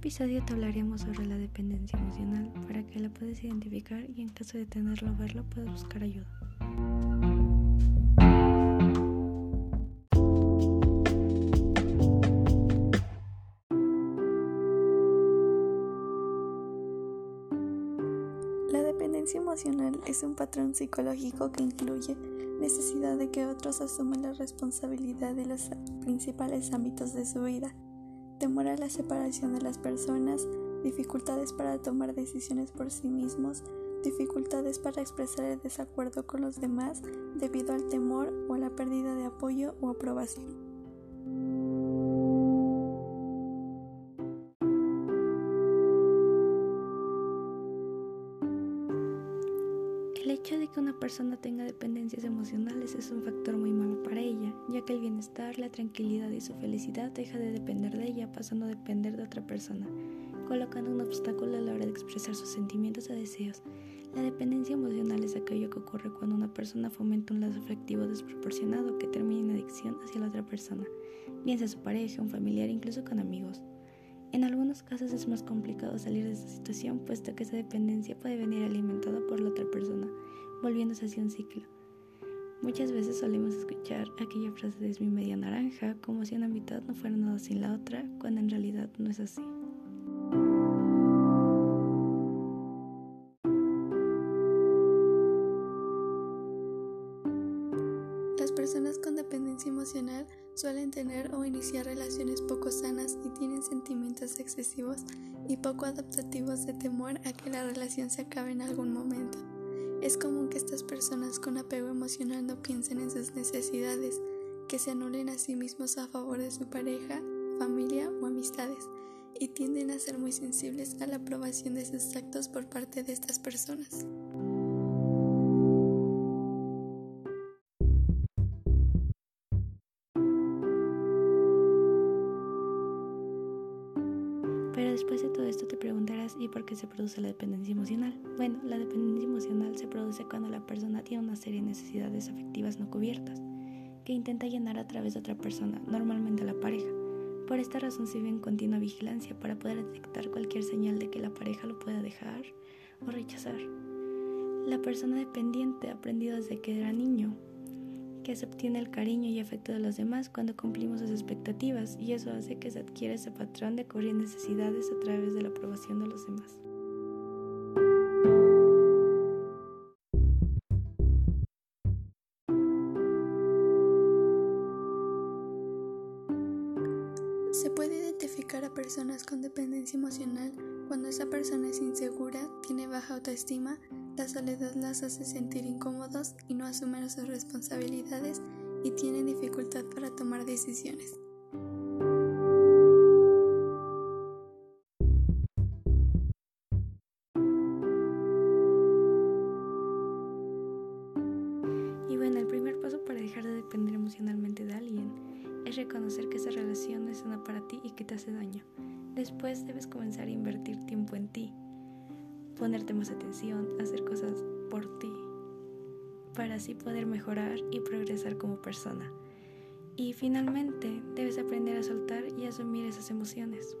episodio te hablaremos sobre la dependencia emocional para que la puedas identificar y en caso de tenerlo o verlo puedas buscar ayuda. La dependencia emocional es un patrón psicológico que incluye necesidad de que otros asuman la responsabilidad de los principales ámbitos de su vida temor a la separación de las personas, dificultades para tomar decisiones por sí mismos, dificultades para expresar el desacuerdo con los demás debido al temor o a la pérdida de apoyo o aprobación. El hecho de que una persona tenga dependencias emocionales es un factor muy malo para ella, ya que el bienestar, la tranquilidad y su felicidad deja de depender de ella, pasando a depender de otra persona, colocando un obstáculo a la hora de expresar sus sentimientos o deseos. La dependencia emocional es aquello que ocurre cuando una persona fomenta un lazo afectivo desproporcionado que termina en adicción hacia la otra persona, bien sea su pareja, un familiar, incluso con amigos. En algunos casos es más complicado salir de esta situación, puesto que esa dependencia puede venir alimentada por la otra persona, volviéndose hacia un ciclo. Muchas veces solemos escuchar aquella frase de es mi media naranja, como si una mitad no fuera nada sin la otra, cuando en realidad no es así. Las personas con dependencia emocional suelen tener o iniciar relaciones poco sanas y tienen sentimientos excesivos y poco adaptativos de temor a que la relación se acabe en algún momento. Es común que estas personas con apego emocional no piensen en sus necesidades, que se anulen a sí mismos a favor de su pareja, familia o amistades, y tienden a ser muy sensibles a la aprobación de sus actos por parte de estas personas. Pero después de todo esto te preguntarás, ¿y por qué se produce la dependencia emocional? Bueno, la dependencia emocional se produce cuando la persona tiene una serie de necesidades afectivas no cubiertas, que intenta llenar a través de otra persona, normalmente la pareja. Por esta razón se vive en continua vigilancia para poder detectar cualquier señal de que la pareja lo pueda dejar o rechazar. La persona dependiente aprendido desde que era niño que se obtiene el cariño y afecto de los demás cuando cumplimos sus expectativas y eso hace que se adquiera ese patrón de cubrir necesidades a través de la aprobación de los demás. Se puede identificar a personas con dependencia emocional cuando esa persona es insegura, tiene baja autoestima, la soledad las hace sentir incómodos y no asumen sus responsabilidades y tienen dificultad para tomar decisiones. Y bueno, el primer paso para dejar de depender emocionalmente de alguien es reconocer que esa relación no es sana para ti y que te hace daño. Después debes comenzar a invertir tiempo en ti, ponerte más atención, hacer cosas por ti, para así poder mejorar y progresar como persona. Y finalmente debes aprender a soltar y asumir esas emociones.